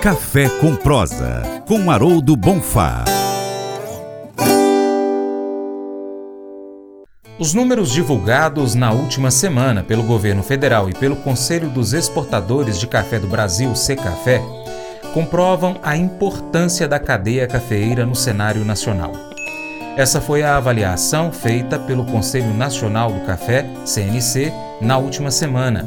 Café com Prosa, com Haroldo Bonfá. Os números divulgados na última semana pelo governo federal e pelo Conselho dos Exportadores de Café do Brasil, Secafé, comprovam a importância da cadeia cafeeira no cenário nacional. Essa foi a avaliação feita pelo Conselho Nacional do Café, CNC, na última semana.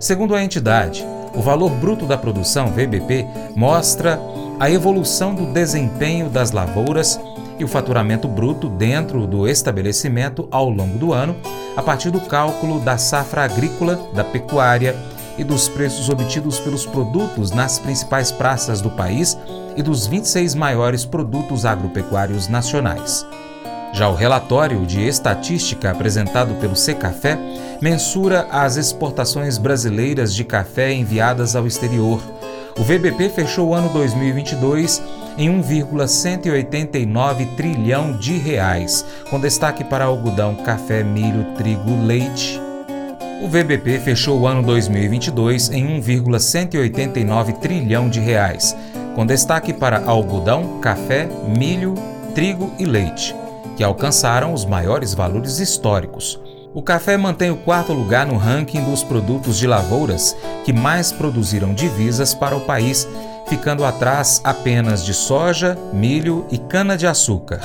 Segundo a entidade, o valor bruto da produção, VBP, mostra a evolução do desempenho das lavouras e o faturamento bruto dentro do estabelecimento ao longo do ano, a partir do cálculo da safra agrícola, da pecuária e dos preços obtidos pelos produtos nas principais praças do país e dos 26 maiores produtos agropecuários nacionais. Já o relatório de estatística apresentado pelo Secafé mensura as exportações brasileiras de café enviadas ao exterior. O VBP fechou o ano 2022 em 1,189 trilhão de reais, com destaque para algodão, café, milho, trigo, leite. O VBP fechou o ano 2022 em 1,189 trilhão de reais, com destaque para algodão, café, milho, trigo e leite, que alcançaram os maiores valores históricos. O café mantém o quarto lugar no ranking dos produtos de lavouras que mais produziram divisas para o país, ficando atrás apenas de soja, milho e cana-de-açúcar.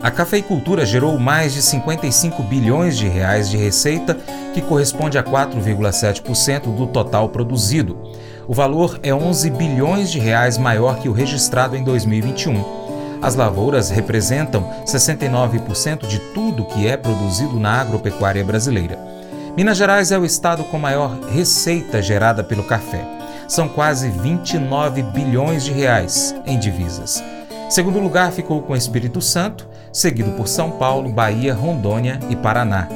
A cafeicultura gerou mais de 55 bilhões de reais de receita, que corresponde a 4,7% do total produzido. O valor é 11 bilhões de reais maior que o registrado em 2021. As lavouras representam 69% de tudo que é produzido na agropecuária brasileira. Minas Gerais é o estado com maior receita gerada pelo café. São quase 29 bilhões de reais em divisas. Segundo lugar ficou com Espírito Santo, seguido por São Paulo, Bahia, Rondônia e Paraná.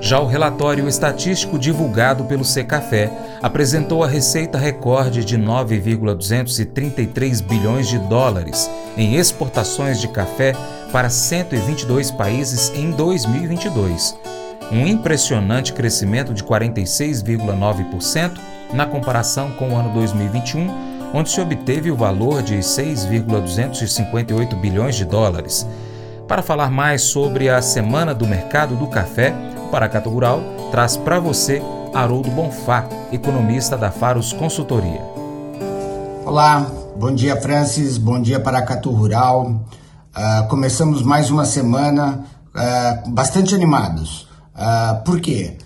Já o relatório estatístico divulgado pelo Secafé apresentou a receita recorde de 9,233 bilhões de dólares em exportações de café para 122 países em 2022, um impressionante crescimento de 46,9% na comparação com o ano 2021, onde se obteve o valor de 6,258 bilhões de dólares. Para falar mais sobre a Semana do Mercado do Café, o Paracato Rural traz para você Haroldo Bonfá, economista da Faros Consultoria. Olá, bom dia Francis, bom dia Paracatu Rural. Uh, começamos mais uma semana uh, bastante animados. Uh, por quê?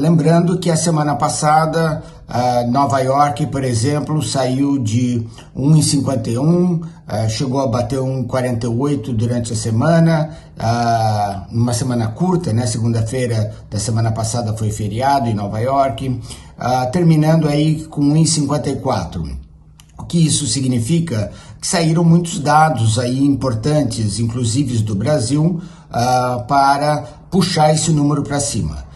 lembrando que a semana passada Uh, Nova York, por exemplo, saiu de 1,51, uh, chegou a bater 1,48 durante a semana, uh, uma semana curta, né? Segunda-feira da semana passada foi feriado em Nova York, terminando aí com 1,54. O que isso significa? Que saíram muitos dados aí importantes, inclusive do Brasil, para puxar esse número para cima.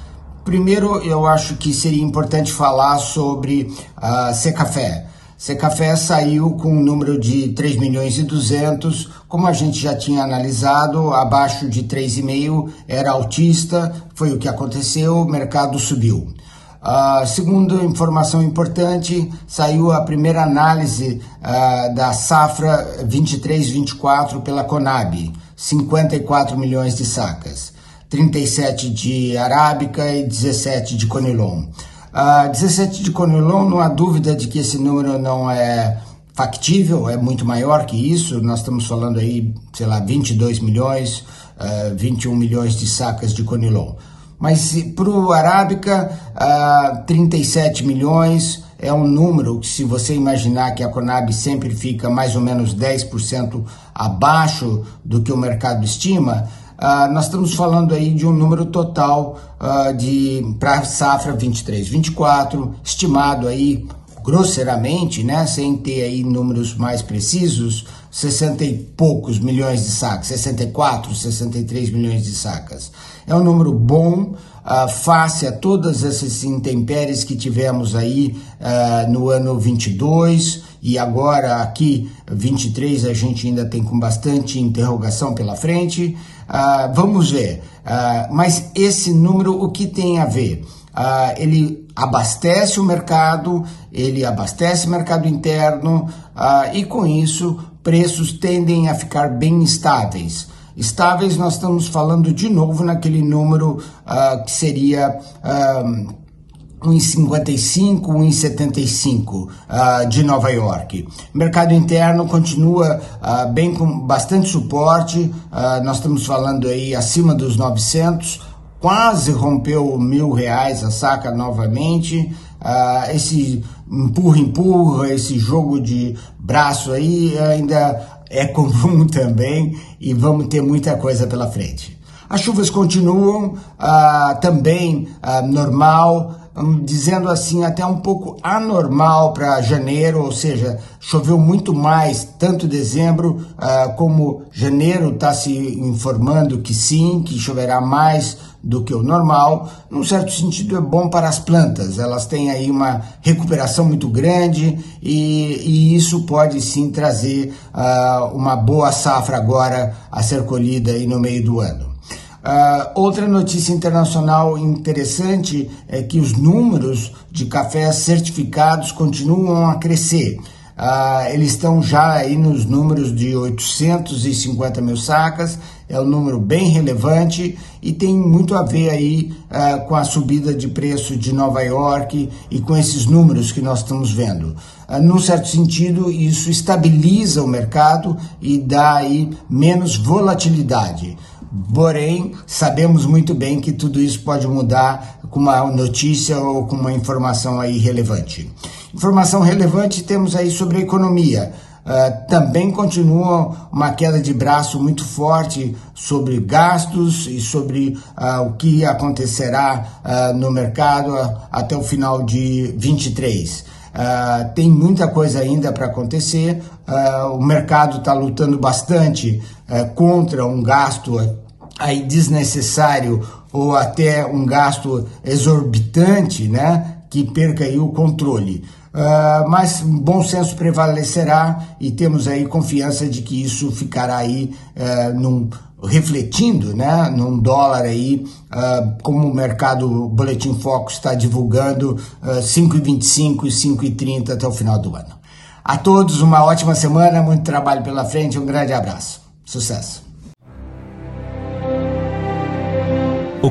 Primeiro, eu acho que seria importante falar sobre a uh, Secafé. Secafé saiu com um número de 3 milhões e 200, como a gente já tinha analisado, abaixo de 3,5 era altista, foi o que aconteceu, o mercado subiu. Uh, informação importante, saiu a primeira análise uh, da safra 23-24 pela Conab, 54 milhões de sacas. 37 de arábica e 17 de conilon. Uh, 17 de conilon, não há dúvida de que esse número não é factível, é muito maior que isso. Nós estamos falando aí, sei lá, 22 milhões, uh, 21 milhões de sacas de conilon. Mas para o arábica, uh, 37 milhões é um número que, se você imaginar que a Conab sempre fica mais ou menos 10% abaixo do que o mercado estima, Uh, nós estamos falando aí de um número total uh, de para safra 23, 24, estimado aí grosseiramente, né, sem ter aí números mais precisos, 60 e poucos milhões de sacas, 64, 63 milhões de sacas. É um número bom, uh, face a todas essas intempéries que tivemos aí no ano 22 e agora aqui 23 a gente ainda tem com bastante interrogação pela frente. Uh, vamos ver. Uh, mas esse número, o que tem a ver? uh, ele abastece o mercado, ele abastece o mercado interno e com isso preços tendem a ficar bem estáveis. Estáveis, nós estamos falando de novo naquele número que seria. Uh, 1,55, 1,75 uh, de Nova York. Mercado interno continua uh, bem com bastante suporte, uh, nós estamos falando aí acima dos 900, quase rompeu mil reais a saca novamente. Uh, esse empurra-empurra, esse jogo de braço aí ainda é comum também e vamos ter muita coisa pela frente. As chuvas continuam uh, também normal, dizendo assim, até um pouco anormal para janeiro, ou seja, choveu muito mais, tanto dezembro uh, como janeiro está se informando que sim, que choverá mais do que o normal. Num certo sentido, é bom para as plantas, elas têm aí uma recuperação muito grande e, e isso pode sim trazer uma boa safra agora a ser colhida aí no meio do ano. Uh, outra notícia internacional interessante é que os números de cafés certificados continuam a crescer. Uh, eles estão já aí nos números de 850 mil sacas, é um número bem relevante e tem muito a ver aí uh, com a subida de preço de Nova York e com esses números que nós estamos vendo. Uh, num certo sentido, isso estabiliza o mercado e dá aí menos volatilidade. Porém, sabemos muito bem que tudo isso pode mudar com uma notícia ou com uma informação aí relevante. Informação relevante temos aí sobre a economia. Uh, também continua uma queda de braço muito forte sobre gastos e sobre uh, o que acontecerá uh, no mercado até o final de 23. Tem muita coisa ainda para acontecer. o mercado está lutando bastante contra um gasto aí desnecessário ou até um gasto exorbitante, né, que perca aí o controle. Uh, mas bom senso prevalecerá e temos aí confiança de que isso ficará aí uh, num, refletindo né, num dólar aí, uh, como o mercado Boletim Foco está divulgando, uh, 5,25 e 5,30 até o final do ano. A todos uma ótima semana, muito trabalho pela frente, um grande abraço. Sucesso!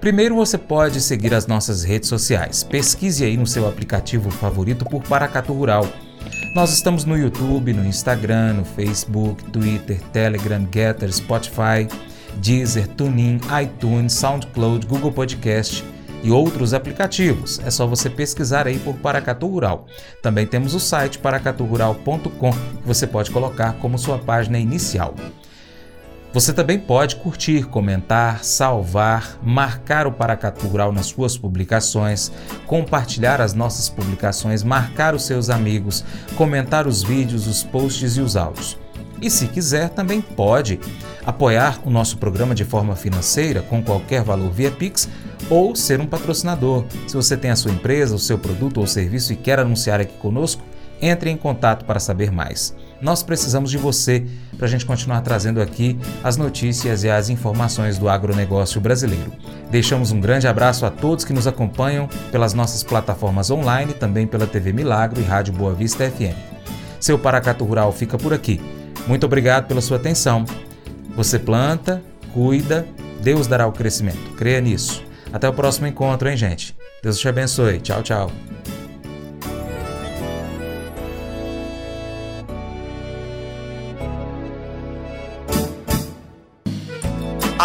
Primeiro você pode seguir as nossas redes sociais. Pesquise aí no seu aplicativo favorito por Paracatu Rural. Nós estamos no YouTube, no Instagram, no Facebook, Twitter, Telegram, Getter, Spotify, Deezer, TuneIn, iTunes, SoundCloud, Google Podcast e outros aplicativos. É só você pesquisar aí por Paracatu Rural. Também temos o site paracaturural.com que você pode colocar como sua página inicial. Você também pode curtir, comentar, salvar, marcar o Paracatu Rural nas suas publicações, compartilhar as nossas publicações, marcar os seus amigos, comentar os vídeos, os posts e os áudios. E se quiser, também pode apoiar o nosso programa de forma financeira com qualquer valor via Pix ou ser um patrocinador. Se você tem a sua empresa, o seu produto ou serviço e quer anunciar aqui conosco, entre em contato para saber mais. Nós precisamos de você para a gente continuar trazendo aqui as notícias e as informações do agronegócio brasileiro. Deixamos um grande abraço a todos que nos acompanham pelas nossas plataformas online, também pela TV Milagro e Rádio Boa Vista FM. Seu Paracato Rural fica por aqui. Muito obrigado pela sua atenção. Você planta, cuida, Deus dará o crescimento. Creia nisso. Até o próximo encontro, hein, gente? Deus te abençoe. Tchau, tchau.